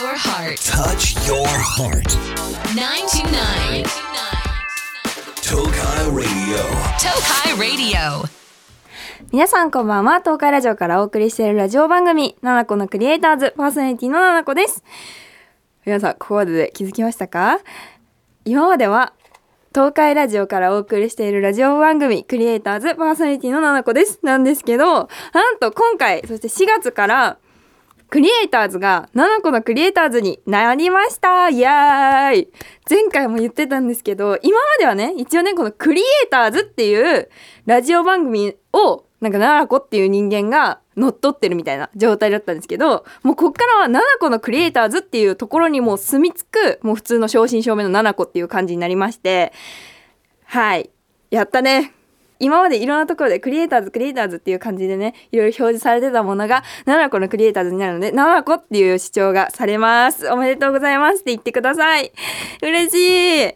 your heart. Touch your heart. 929. Tokai Radio. Tokai Radio. 皆さんこんばんは東海ラジオからお送りしているラジオ番組「ナナコのクリエイターズ」パーソナリティのナナコです皆さんここまでで気づきましたか？今までは東海ラジオからお送りしているラジオ番組クリエイターズパーソナリティのナナコですなんですけどなんと今回そして4月からクリエイターズが7個のクリエイターズになりました。イエーイ。前回も言ってたんですけど今まではね一応ねこのクリエイターズっていうラジオ番組をなんか7個っていう人間が乗っ取ってるみたいな状態だったんですけどもうこっからは7個のクリエイターズっていうところにもう住み着くもう普通の正真正銘の7個っていう感じになりまして。はい。やったね。今までいろんなところでクリエイターズクリエイターズっていう感じでねいろいろ表示されてたものが7個のクリエイターズになるので7個っていう主張がされます。おめでとうございます。って言ってください。嬉しい。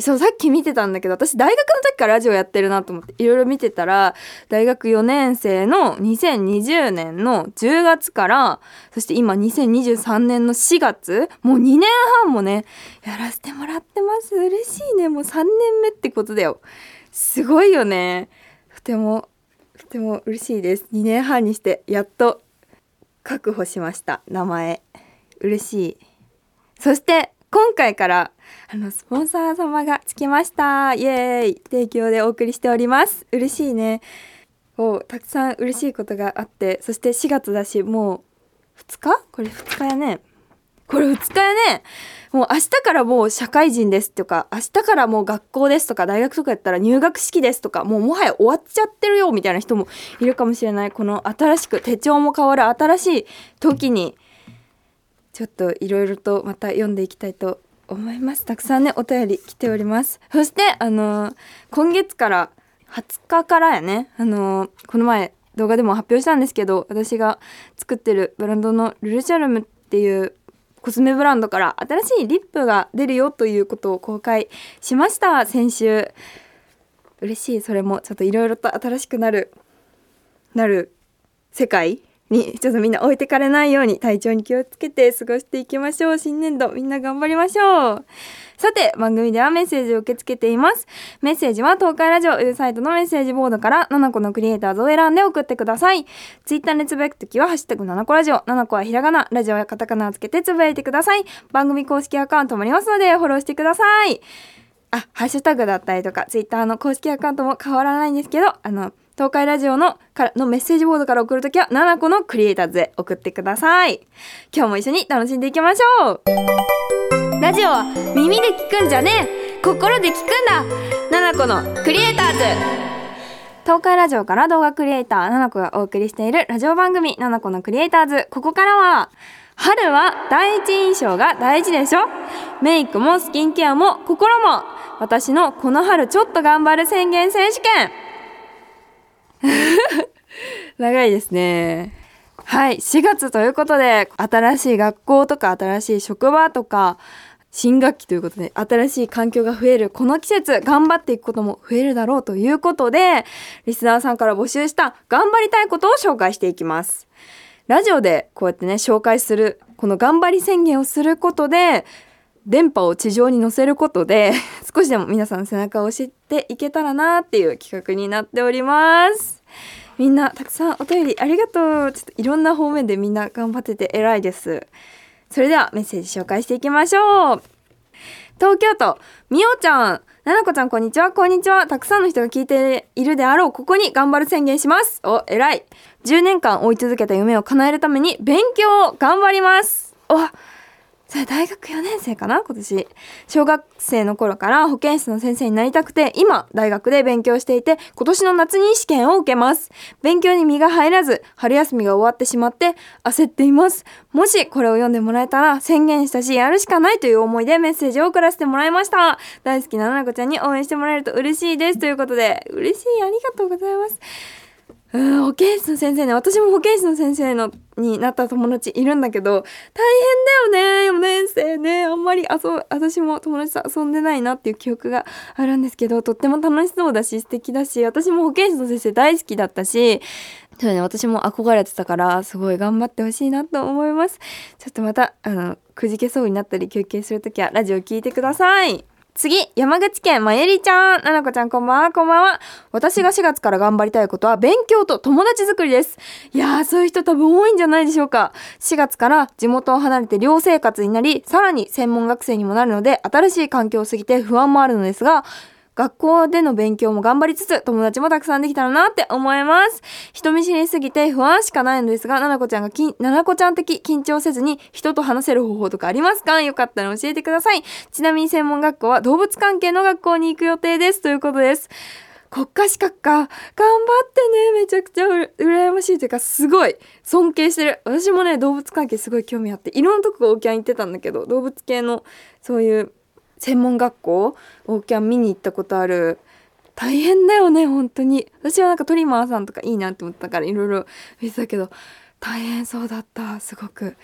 そうさっき見てたんだけど私大学の時からラジオやってるなと思っていろいろ見てたら大学4年生の2020年の10月からそして今2023年の4月もう2年半もねやらせてもらってます。嬉しいね。もう3年目ってことだよ。すごいよね。とてもとても嬉しいです。2年半にしてやっと確保しました。名前。嬉しい。そして今回からあのスポンサー様がつきました。イエーイ。提供でお送りしております。嬉しいね。おたくさん嬉しいことがあってそして4月だしもう2日？これ2日やね。これ2日ねもう明日からもう社会人ですとか明日からもう学校ですとか大学とかやったら入学式ですとかもうもはや終わっちゃってるよみたいな人もいるかもしれない。この新しく手帳も変わる新しい時にちょっといろいろとまた読んでいきたいと思います。たくさんねお便り来ております。そしてあのー今月から20日からやねあのーこの前動画でも発表したんですけど私が作ってるブランドのルルシャルムっていうコスメブランドから新しいリップが出るよということを公開しました先週。嬉しい。それもちょっといろいろと新しくなるなる世界。にちょっとみんな置いてかれないように体調に気をつけて過ごしていきましょう。新年度みんな頑張りましょう。さて番組ではメッセージを受け付けています。メッセージは東海ラジオウェブサイトのメッセージボードから7個のクリエイターズを選んで送ってください。ツイッターでつぶやくときはハッシュタグ7個ラジオ7個はひらがなラジオやカタカナをつけてつぶやいてください。番組公式アカウントもありますのでフォローしてください。あ、ハッシュタグだったりとか、ツイッターの公式アカウントも変わらないんですけど、あの、東海ラジオのからのメッセージボードから送るときは、7個のクリエイターズへ送ってください。今日も一緒に楽しんでいきましょうラジオは耳で聞くんじゃねえ心で聞くんだ !7 個のクリエイターズ東海ラジオから動画クリエイター7個がお送りしているラジオ番組7個のクリエイターズ。ここからは、春は第一印象が大事でしょメイクもスキンケアも心も私のこの春ちょっと頑張る宣言選手権 長いですね。はい、4月ということで、新しい学校とか新しい職場とか、新学期ということで、新しい環境が増えるこの季節、頑張っていくことも増えるだろうということで、リスナーさんから募集した頑張りたいことを紹介していきます。ラジオでこうやってね、紹介する、この頑張り宣言をすることで、電波を地上に乗せることで少しでも皆さん背中を押していけたらなっていう企画になっております。みんなたくさんお便りありがとう。ちょっといろんな方面でみんな頑張ってて偉いです。それではメッセージ紹介していきましょう。東京都みおちゃん。ななこちゃんこんにちは。こんにちは。たくさんの人が聞いているであろう。ここに頑張る宣言します。お偉い。10年間追い続けた夢を叶えるために勉強を頑張ります。おそれ大学4年生かな今年。小学生の頃から保健室の先生になりたくて今大学で勉強していて今年の夏に試験を受けます。勉強に身が入らず春休みが終わってしまって焦っています。もしこれを読んでもらえたら宣言したしやるしかないという思いでメッセージを送らせてもらいました。大好きなななこちゃんに応援してもらえると嬉しいです。ということで嬉しい。ありがとうございます。うん保健室の先生ね私も保健室の先生のになった友達いるんだけど大変だよね4年生ね。あんまり遊私も友達と遊んでないなっていう記憶があるんですけどとっても楽しそうだし素敵だし私も保健室の先生大好きだったしそうね私も憧れてたからすごい頑張ってほしいなと思います。ちょっとまたあのくじけそうになったり休憩するときはラジオ聞いてください。次、山口県まゆりちゃん。ななこちゃんこんばんは、こんばんは。私が4月から頑張りたいことは勉強と友達作りです。いやー、そういう人多分多いんじゃないでしょうか。4月から地元を離れて寮生活になり、さらに専門学生にもなるので、新しい環境を過ぎて不安もあるのですが、学校での勉強も頑張りつつ、友達もたくさんできたらなって思います。人見知りすぎて不安しかないのですが、ななこちゃんがき、ななこちゃん的緊張せずに人と話せる方法とかありますか？よかったら教えてください。ちなみに専門学校は動物関係の学校に行く予定です。ということです。国家資格か。頑張ってね。めちゃくちゃう羨ましいというか、すごい尊敬してる。私もね、動物関係すごい興味あって、いろんなとこオーキャン行ってたんだけど、動物系のそういう専門学校オーキャン見に行ったことある。大変だよね本当に。私はなんかトリマーさんとかいいなって思ったからいろいろ見てたけど大変そうだったすごく。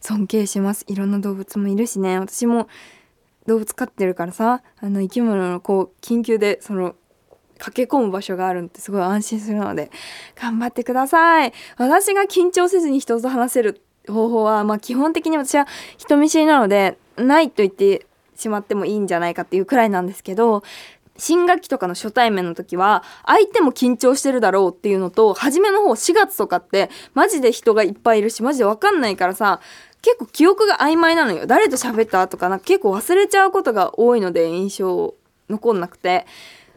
尊敬します。いろんな動物もいるしね。私も動物飼ってるからさあの生き物のこう緊急でその駆け込む場所があるってすごい安心するので頑張ってください。私が緊張せずに人と話せる方法はまあ基本的に私は人見知りなのでないと言ってしまってもいいんじゃないかっていうくらいなんですけど新学期とかの初対面の時は相手も緊張してるだろうっていうのと初めの方4月とかってマジで人がいっぱいいるしマジで分かんないからさ結構記憶が曖昧なのよ。誰と喋ったとかなんか結構忘れちゃうことが多いので印象残んなくて。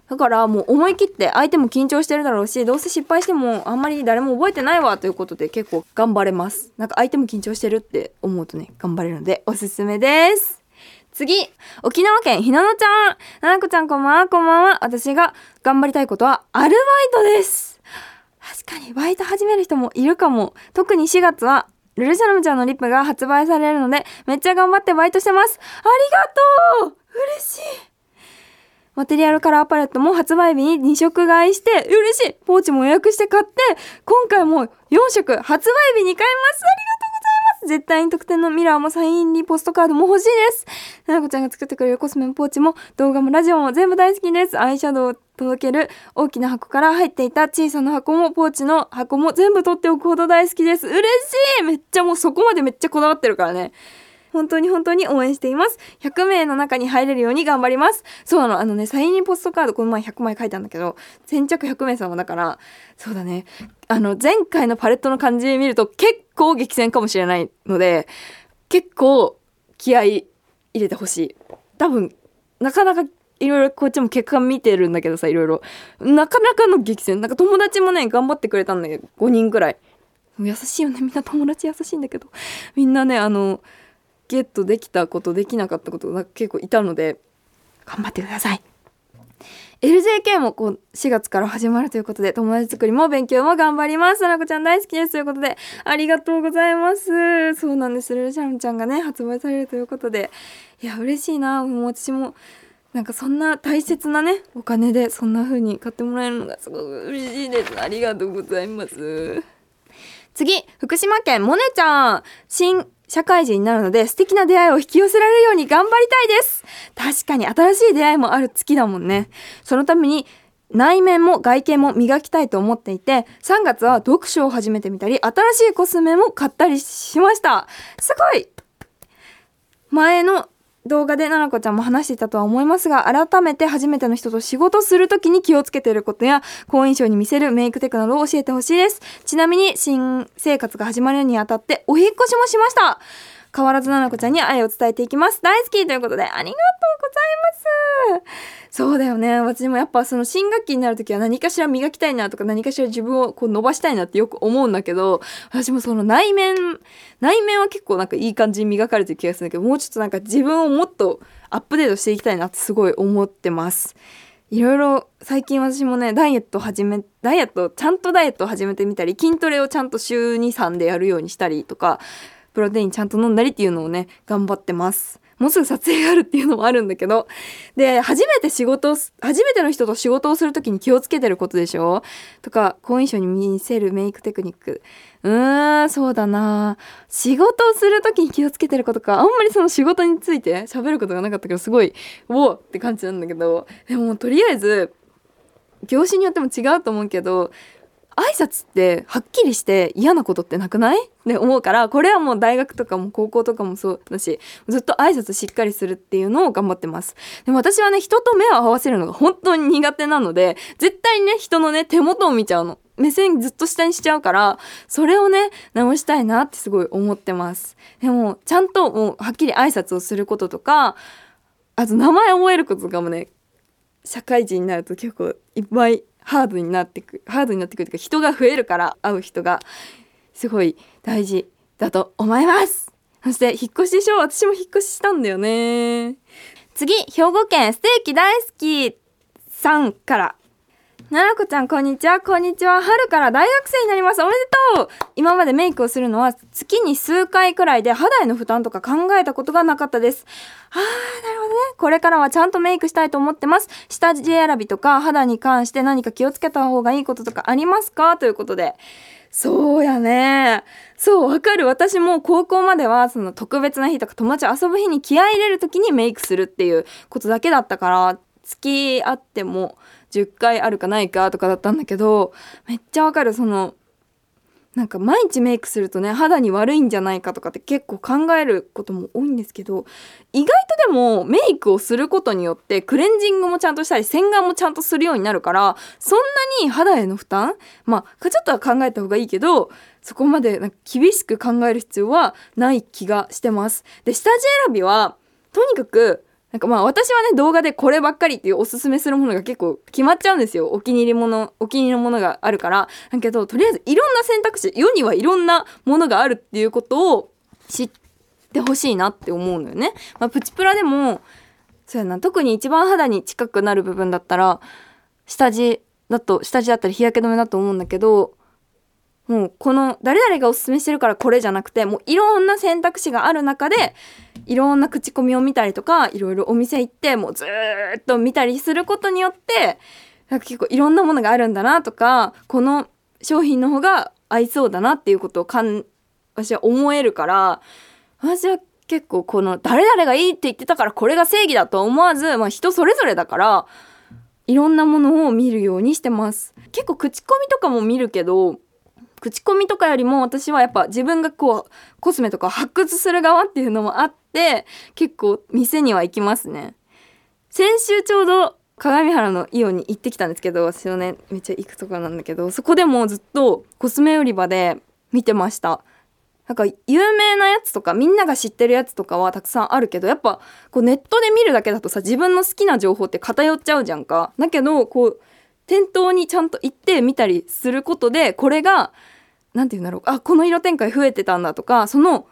だからもう思い切って相手も緊張してるだろうしどうせ失敗してもあんまり誰も覚えてないわということで結構頑張れます。なんか相手も緊張してるって思うとね頑張れるのでおすすめです。次沖縄県ひなのちゃん。ななこちゃんこんばんは。こんばんは。私が頑張りたいことはアルバイトです。確かにバイト始める人もいるかも。特に4月はルルシャロムちゃんのリップが発売されるのでめっちゃ頑張ってバイトしてます。ありがとう。嬉しい。マテリアルカラーパレットも発売日に2色買いして嬉しい。ポーチも予約して買って今回も4色発売日に買います。ありがとう絶対に特典のミラーもサイン入りポストカードも欲しいです。ななこちゃんが作ってくれるコスメもポーチも動画もラジオも全部大好きです。アイシャドウを届ける大きな箱から入っていた小さな箱もポーチの箱も全部取っておくほど大好きです。嬉しい。めっちゃもうそこまでめっちゃこだわってるからね。本当に本当に応援しています。100名の中に入れるように頑張ります。そうなの。あのね、サイン入りポストカードこの前100枚書いたんだけど、先着100名様だから、そうだね。あの、前回のパレットの感じ見ると結構激戦かもしれないので、結構気合い入れてほしい。多分、なかなかいろいろこっちも結果見てるんだけどさ、いろいろ。なかなかの激戦。なんか友達もね、頑張ってくれたんだけど、5人くらい。優しいよね。みんな友達優しいんだけど。みんなね、あの、ゲットできたことできなかったことが結構いたので頑張ってください。LJK もこう4月から始まるということで友達作りも勉強も頑張ります。ななこちゃん大好きですということでありがとうございます。そうなんです。ルルシャムちゃんがね発売されるということでいや嬉しいな。もう私もなんかそんな大切なねお金でそんな風に買ってもらえるのがすごく嬉しいです。ありがとうございます。次福島県モネちゃん。新社会人になるので素敵な出会いを引き寄せられるように頑張りたいです。確かに新しい出会いもある月だもんね。そのために内面も外見も磨きたいと思っていて3月は読書を始めてみたり新しいコスメも買ったりしました。すごい!前の動画でななこちゃんも話していたとは思いますが改めて初めての人と仕事するときに気をつけていることや好印象に見せるメイクテクなどを教えてほしいです。ちなみに新生活が始まるにあたってお引越しもしました。変わらずななこちゃんに愛を伝えていきます。大好きということでありがとうございます。そうだよね。私もやっぱその新学期になるときは何かしら磨きたいなとか何かしら自分をこう伸ばしたいなってよく思うんだけど私もその内面内面は結構なんかいい感じに磨かれてる気がするんだけどもうちょっとなんか自分をもっとアップデートしていきたいなってすごい思ってます。いろいろ最近私もねダイエット始めダイエットちゃんとダイエットを始めてみたり筋トレをちゃんと週23でやるようにしたりとかププロテインちゃんと飲んだりっていうのをね頑張ってます。もうすぐ撮影があるっていうのもあるんだけどで初めて仕事初めての人と仕事をする時に気をつけてることでしょ？とか好印象に見せるメイクテクニック。うーんそうだな。仕事をする時に気をつけてることか。あんまりその仕事について喋ることがなかったけどすごいおおって感じなんだけど。でもとりあえず業種によっても違うと思うけど挨拶ってはっきりして嫌なことってなくない？って思うからこれはもう大学とかも高校とかもそうだしずっと挨拶しっかりするっていうのを頑張ってます。でも私はね人と目を合わせるのが本当に苦手なので絶対にね人のね手元を見ちゃうの。目線ずっと下にしちゃうからそれをね直したいなってすごい思ってます。でもちゃんともうはっきり挨拶をすることとかあと名前覚えることとかもね社会人になると結構いっぱいハードになってくハードになってくるというか人が増えるから会う人がすごい大事だと思います。そして引っ越しでしょ私も引っ越ししたんだよね。次兵庫県ステーキ大好きさんから。ななこちゃんこんにちは。こんにちは。春から大学生になります。おめでとう。今までメイクをするのは月に数回くらいで肌への負担とか考えたことがなかったです。あーなるほどね。これからはちゃんとメイクしたいと思ってます。下地選びとか肌に関して何か気をつけた方がいいこととかありますか？ということで。そうやね。そうわかる。私も高校まではその特別な日とか友達遊ぶ日に気合い入れる時にメイクするっていうことだけだったから付き合っても10回あるかないかとかだったんだけどめっちゃわかるそのなんか毎日メイクするとね肌に悪いんじゃないかとかって結構考えることも多いんですけど意外とでもメイクをすることによってクレンジングもちゃんとしたり洗顔もちゃんとするようになるからそんなに肌への負担まあちょっとは考えた方がいいけどそこまでなんか厳しく考える必要はない気がしてます。で下地選びはとにかくなんかまあ私はね動画でこればっかりっていうおすすめするものが結構決まっちゃうんですよ。お気に入りものお気に入りのものがあるから。だけどとりあえずいろんな選択肢世にはいろんなものがあるっていうことを知ってほしいなって思うのよね、まあ、プチプラでもそうやな。特に一番肌に近くなる部分だったら下地だと下地だったり日焼け止めだと思うんだけどもうこの誰々がおすすめしてるからこれじゃなくてもういろんな選択肢がある中でいろんな口コミを見たりとかいろいろお店行ってもうずっと見たりすることによってなんか結構いろんなものがあるんだなとかこの商品の方が合いそうだなっていうことをかん私は思えるから私は結構この誰々がいいって言ってたからこれが正義だと思わず、まあ、人それぞれだからいろんなものを見るようにしてます。結構口コミとかも見るけど口コミとかよりも私はやっぱ自分がこうコスメとか発掘する側っていうのもあって結構店には行きますね。先週ちょうど鏡原のイオンに行ってきたんですけど私のねめっちゃ行くとこなんだけどそこでもずっとコスメ売り場で見てました。なんか有名なやつとかみんなが知ってるやつとかはたくさんあるけどやっぱこうネットで見るだけだとさ自分の好きな情報って偏っちゃうじゃんか。だけどこう店頭にちゃんと行って見たりすることでこれが何て言うんだろうあこの色展開増えてたんだとかその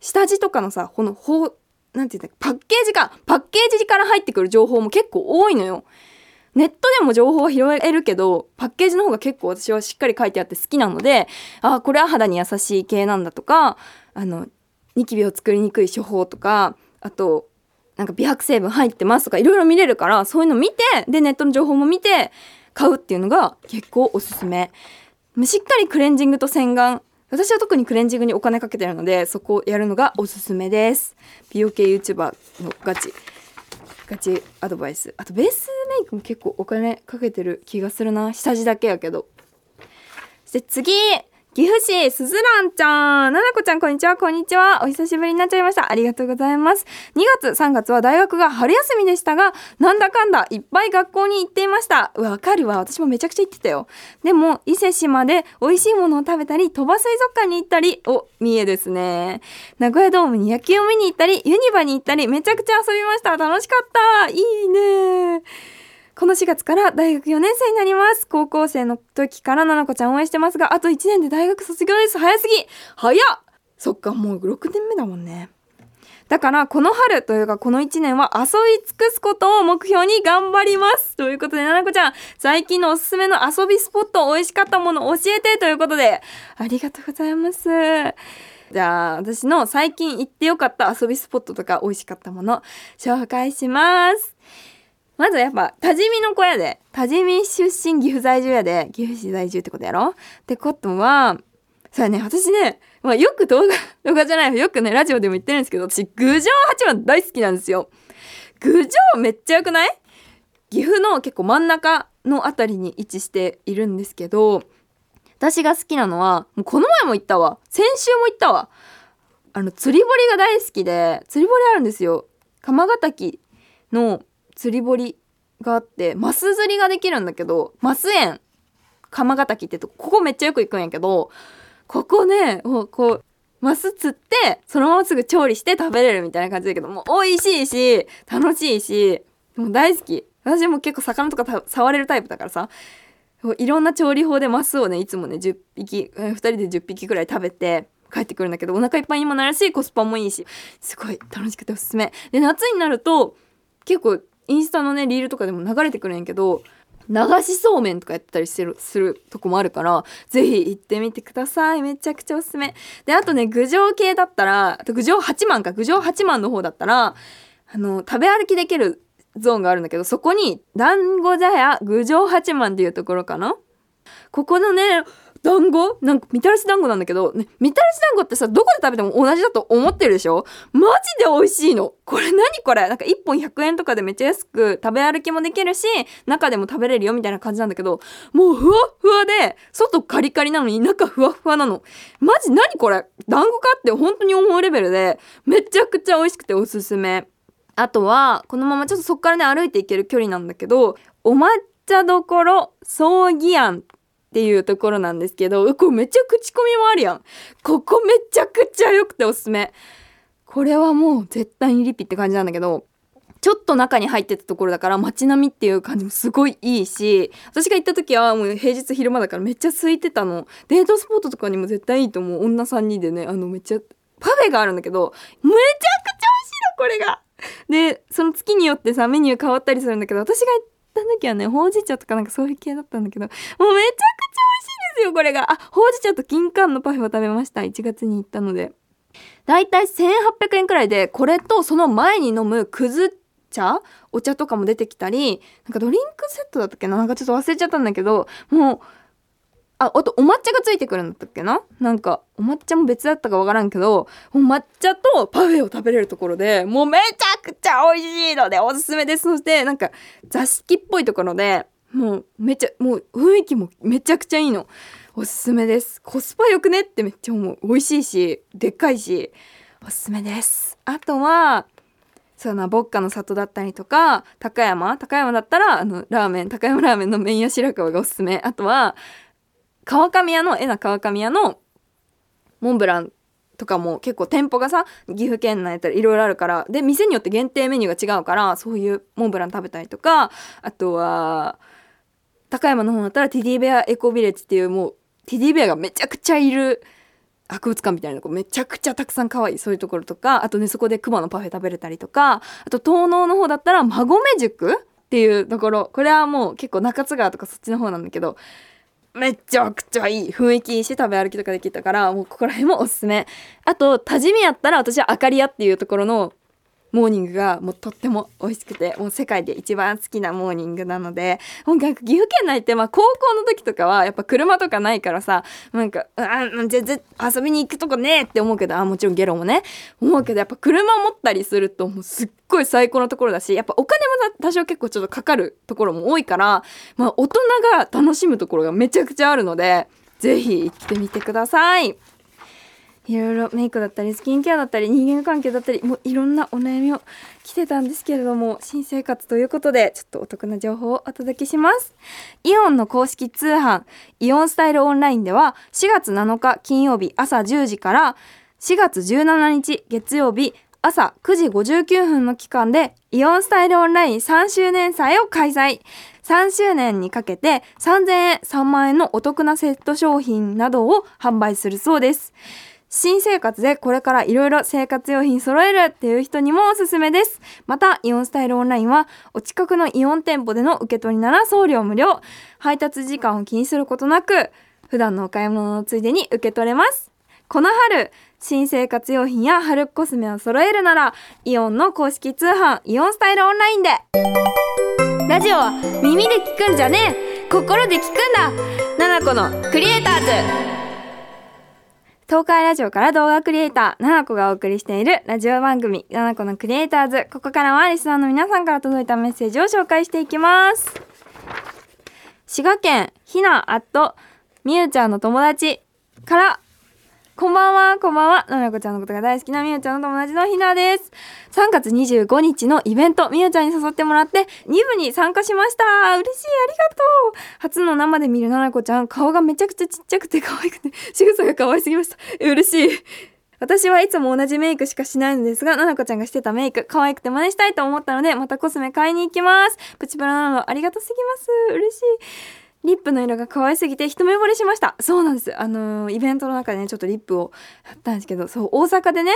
下地とかのさこのほうなんて言うんだパッケージかパッケージから入ってくる情報も結構多いのよ。ネットでも情報は拾えるけどパッケージの方が結構私はしっかり書いてあって好きなのであこれは肌に優しい系なんだとかあのニキビを作りにくい処方とかあとなんか美白成分入ってますとかいろいろ見れるからそういうの見てでネットの情報も見て買うっていうのが結構おすすめ。しっかりクレンジングと洗顔。私は特にクレンジングにお金かけてるのでそこをやるのがおすすめです。美容系 YouTuber のガチガチアドバイス。あとベースメイクも結構お金かけてる気がするな。下地だけやけど。そして次。岐阜市すずらんちゃん。ななこちゃんこんにちは。こんにちは。お久しぶりになっちゃいました。ありがとうございます。2月3月は大学が春休みでしたがなんだかんだいっぱい学校に行っていました。わかるわ。私もめちゃくちゃ行ってたよ。でも伊勢志摩で美味しいものを食べたり鳥羽水族館に行ったりお三重ですね。名古屋ドームに野球を見に行ったりユニバに行ったりめちゃくちゃ遊びました。楽しかった。いいね。この4月から大学4年生になります。高校生の時からななこちゃん応援してますが、あと1年で大学卒業です。早すぎ早っそっか、もう6年目だもんね。だから、この春というか、この1年は遊び尽くすことを目標に頑張ります。ということで、ななこちゃん、最近のおすすめの遊びスポット、美味しかったもの教えてということで、ありがとうございます。じゃあ私の最近行ってよかった遊びスポットとか美味しかったもの紹介しますまずやっぱ多治見の子やで多治見出身岐阜在住やで岐阜市在住ってことやろ？ってことはさあね私ね、まあ、よく動画 動画じゃないよくねラジオでも言ってるんですけど私郡上八幡大好きなんですよ。郡上めっちゃ良くない？岐阜の結構真ん中のあたりに位置しているんですけど私が好きなのはもうこの前も行ったわ。先週も行ったわ。あの釣り堀が大好きで釣り堀あるんですよ。釜ヶ滝の釣り堀があってマス釣りができるんだけどマス園釜ヶ滝ってとここめっちゃよく行くんやけどここねもうこうマス釣ってそのまますぐ調理して食べれるみたいな感じだけどもう美味しいし楽しいしもう大好き。私も結構魚とか触れるタイプだからさいろんな調理法でマスをねいつもね10匹2人で10匹くらい食べて帰ってくるんだけどお腹いっぱいにもなるしコスパもいいしすごい楽しくておすすめ。で夏になると結構インスタのねリールとかでも流れてくるんやけど流しそうめんとかやったりしてるするとこもあるからぜひ行ってみてください。めちゃくちゃおすすめ。であとね郡上系だったら郡上八幡か。郡上八幡の方だったらあの食べ歩きできるゾーンがあるんだけどそこに団子茶屋郡上八幡っていうところかな。ここのね団子？なんかみたらし団子なんだけど、ね、みたらし団子ってさどこで食べても同じだと思ってるでしょ？マジで美味しいの。これ何これ？なんか1本100円とかでめっちゃ安く食べ歩きもできるし中でも食べれるよみたいな感じなんだけどもうふわふわで外カリカリなのに中ふわふわなの。マジ何これ？団子かって本当に思うレベルでめちゃくちゃ美味しくておすすめ。あとはこのままちょっとそっからね歩いていける距離なんだけどお抹茶どころ葬儀庵。っていうところなんですけどこれめっちゃ口コミもあるやん。ここめちゃくちゃ良くておすすめ。これはもう絶対にリピって感じなんだけどちょっと中に入ってたところだから街並みっていう感じもすごいいいし私が行った時はもう平日昼間だからめっちゃ空いてたの。デートスポットとかにも絶対いいと思う。女3人でねあのめっちゃパフェがあるんだけどめちゃくちゃ美味しいのこれが。でその月によってさメニュー変わったりするんだけど私が行った時はねほうじ茶とかなんかそういう系だったんだけどもうめちゃくちゃですよこれが。あほうじ茶と金柑のパフェを食べました。1月に行ったので。だいたい1800円くらいでこれとその前に飲むくず茶？お茶とかも出てきたりなんかドリンクセットだったっけな？なんかちょっと忘れちゃったんだけどもうああとお抹茶がついてくるんだったっけな？なんかお抹茶も別だったかわからんけど抹茶とパフェを食べれるところでもうめちゃくちゃ美味しいのでおすすめです。そしてなんか座敷っぽいところでもうめっちゃもう雰囲気もめちゃくちゃいいの。おすすめです。コスパよくねってめっちゃ思う。美味しいしでっかいしおすすめです。あとはそうなボッカの里だったりとか高山？高山だったらあのラーメン高山ラーメンの麺屋白川がおすすめ。あとは川上屋のえな川上屋のモンブランとかも結構店舗がさ岐阜県内やったらいろいろあるから。で店によって限定メニューが違うからそういうモンブラン食べたりとかあとは高山の方だったらティディベアエコビレッジっていうもうティディベアがめちゃくちゃいる博物館みたいなとこめちゃくちゃたくさん可愛いそういうところとかあとねそこで熊のパフェ食べれたりとかあと東農の方だったら馬込塾っていうところ。これはもう結構中津川とかそっちの方なんだけどめちゃくちゃいい雰囲気いいし食べ歩きとかできたからもうここら辺もおすすめ。あと多治見やったら私はあかり屋っていうところのモーニングがもうとっても美味しくてもう世界で一番好きなモーニングなのでもうなんか岐阜県内ってまあ高校の時とかはやっぱ車とかないからさなんかあ全然遊びに行くとこねえって思うけどあもちろんゲロもね思うけどやっぱ車持ったりするともうすっごい最高のところだしやっぱお金も多少結構ちょっとかかるところも多いからまあ大人が楽しむところがめちゃくちゃあるのでぜひ行ってみてください。いろいろメイクだったりスキンケアだったり人間関係だったりもういろんなお悩みを来てたんですけれども新生活ということでちょっとお得な情報をお届けします。イオンの公式通販イオンスタイルオンラインでは4月7日金曜日朝10時から4月17日月曜日朝9時59分の期間でイオンスタイルオンライン3周年祭を開催。3周年にかけて3000円3万円のお得なセット商品などを販売するそうです。新生活でこれからいろいろ生活用品揃えるっていう人にもおすすめです。また、イオンスタイルオンラインは、お近くのイオン店舗での受け取りなら送料無料。配達時間を気にすることなく、普段のお買い物のついでに受け取れます。この春、新生活用品や春コスメを揃えるならイオンの公式通販イオンスタイルオンラインでラジオは耳で聞くんじゃねえ心で聞くんだナナコのクリエイターズ東海ラジオから動画クリエイター、ななこがお送りしているラジオ番組、ななこのクリエイターズ。ここからはリスナーの皆さんから届いたメッセージを紹介していきます。滋賀県ひなあっとみゆちゃんの友達からこんばんは、こんばんは。ななこちゃんのことが大好きなみゆちゃんの友達のひなです。3月25日のイベント、みゆちゃんに誘ってもらって、2部に参加しました。嬉しい、ありがとう。初の生で見るななこちゃん、顔がめちゃくちゃちっちゃくて可愛くて、仕草が可愛すぎました。嬉しい。私はいつも同じメイクしかしないのですが、ななこちゃんがしてたメイク、可愛くて真似したいと思ったので、またコスメ買いに行きます。プチプラなのありがとすぎます。嬉しい。リップの色が可愛すぎて一目惚れしました。そうなんです。あのーイベントの中でね、ちょっとリップをやったんですけど、そう、大阪でね、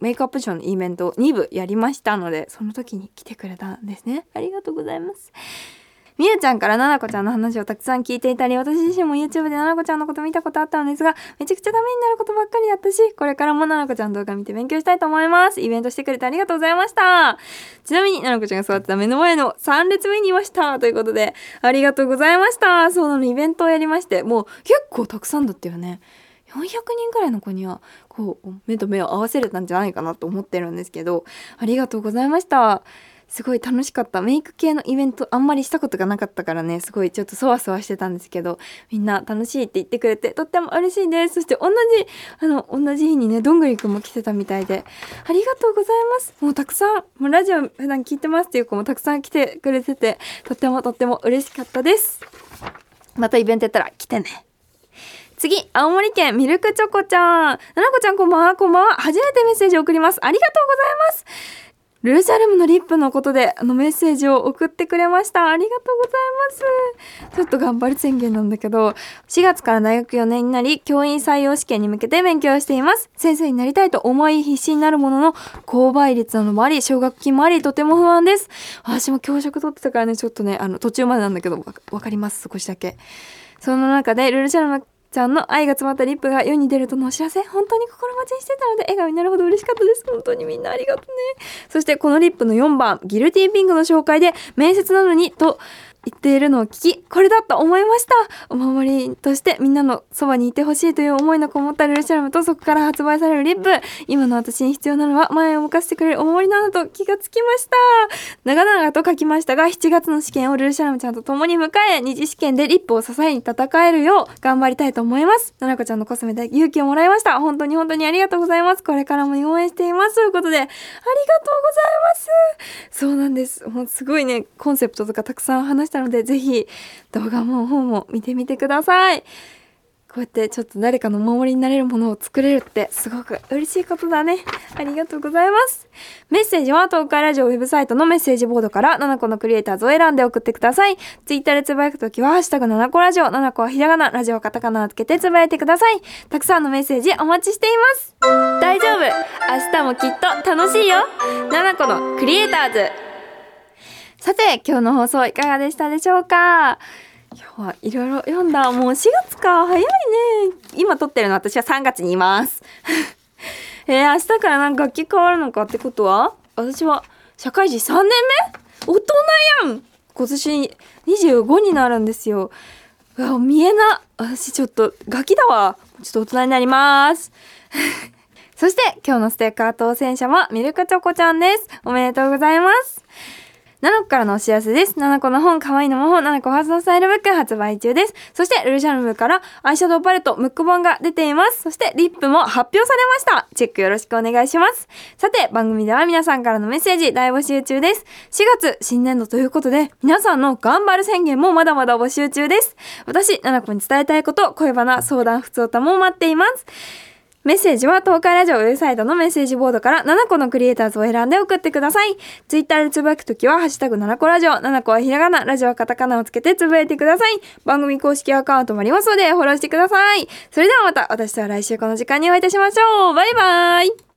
メイクアップショーのイベント2部やりましたので、その時に来てくれたんですね。ありがとうございます。みゆちゃんからななこちゃんの話をたくさん聞いていたり、私自身も YouTube でななこちゃんのこと見たことあったのですが、めちゃくちゃためになることばっかりだったし、これからもななこちゃん動画見て勉強したいと思います。イベントしてくれてありがとうございました。ちなみに、ななこちゃんが座ってた目の前の3列目にいました。ということで、ありがとうございました。そうなの、イベントをやりまして、もう結構たくさんだったよね。400人くらいの子にはこう目と目を合わせれたんじゃないかなと思ってるんですけどありがとうございましたすごい楽しかったメイク系のイベントあんまりしたことがなかったからねすごいちょっとそわそわしてたんですけどみんな楽しいって言ってくれてとっても嬉しいですそして同じあの同じ日にねどんぐりくんも来てたみたいでありがとうございますもうたくさんもうラジオ普段聞いてますっていう子もたくさん来てくれててとってもとっても嬉しかったですまたイベントやったら来てね次、青森県ミルクチョコちゃん。ななこちゃんこんばんは、こんばんは。初めてメッセージを送ります。ありがとうございます。ルーシャルムのリップのことで、あのメッセージを送ってくれました。ありがとうございます。ちょっと頑張る宣言なんだけど、4月から大学4年になり、教員採用試験に向けて勉強しています。先生になりたいと思い必死になるものの、高倍率なのもあり、奨学金もあり、とても不安です。私も教職取ってたからね、ちょっとね、あの、途中までなんだけど、わかります、少しだけ。その中で、ルルシャルムちゃんの愛が詰まったリップが世に出るとのお知らせ本当に心待ちにしてたので笑顔になるほど嬉しかったです。本当にみんなありがとうね。そしてこのリップの4番ギルティーピンクの紹介で面接なのにと言っているのを聞きこれだと思いました。お守りとしてみんなのそばにいてほしいという思いのこもったルルシャルムとそこから発売されるリップ。今の私に必要なのは前を向かせてくれるお守りなのと気がつきました。長々と書きましたが7月の試験をルルシャルムちゃんと共に迎え二次試験でリップを支えに戦えるよう頑張りたいと思います。ななこちゃんのコスメで勇気をもらいました。本当に本当にありがとうございます。これからも応援しています。ということでありがとうございます。そうなんです。もうすごいねコンセプトとかたくさん話してたのでぜひ動画も本も見てみてくださいこうやってちょっと誰かの守りになれるものを作れるってすごく嬉しいことだね。ありがとうございます。メッセージは東海ラジオウェブサイトのメッセージボードから7個のクリエイターズを選んで送ってください。ツイッターでつぶやくときはハッシュタグ7個ラジオ、7個はひらがな、ラジオカタカナをつけてつぶやいてください。たくさんのメッセージお待ちしています。大丈夫明日もきっと楽しいよ !7 個のクリエイターズさて、今日の放送いかがでしたでしょうか？今日はいろいろ読んだ。もう4月か。早いね。今撮ってるの私は3月にいます。えー、明日からなんか楽器変わるのかってことは？私は社会人3年目？大人やん今年25になるんですよ。うわ、見えな。私ちょっとガキだわ。ちょっと大人になります。そして今日のステッカー当選者はミルクチョコちゃんです。おめでとうございます。7個からのお知らせです。7個の本、可愛いの魔法、7個発動スタイルブック発売中です。そして、ルルシャルムからアイシャドウパレット、ムック本が出ています。そして、リップも発表されました。チェックよろしくお願いします。さて、番組では皆さんからのメッセージ大募集中です。4月、新年度ということで、皆さんの頑張る宣言もまだまだ募集中です。私、7個に伝えたいこと、恋バナ、相談、普通歌も待っています。メッセージは東海ラジオウェブサイトのメッセージボードから7個のクリエイターズを選んで送ってください。ツイッターでつぶやくときは、ハッシュタグ7個ラジオ、7個はひらがな、ラジオはカタカナをつけてつぶやいてください。番組公式アカウントもありますので、フォローしてください。それではまた、私とは来週この時間にお会いいたしましょう。バイバーイ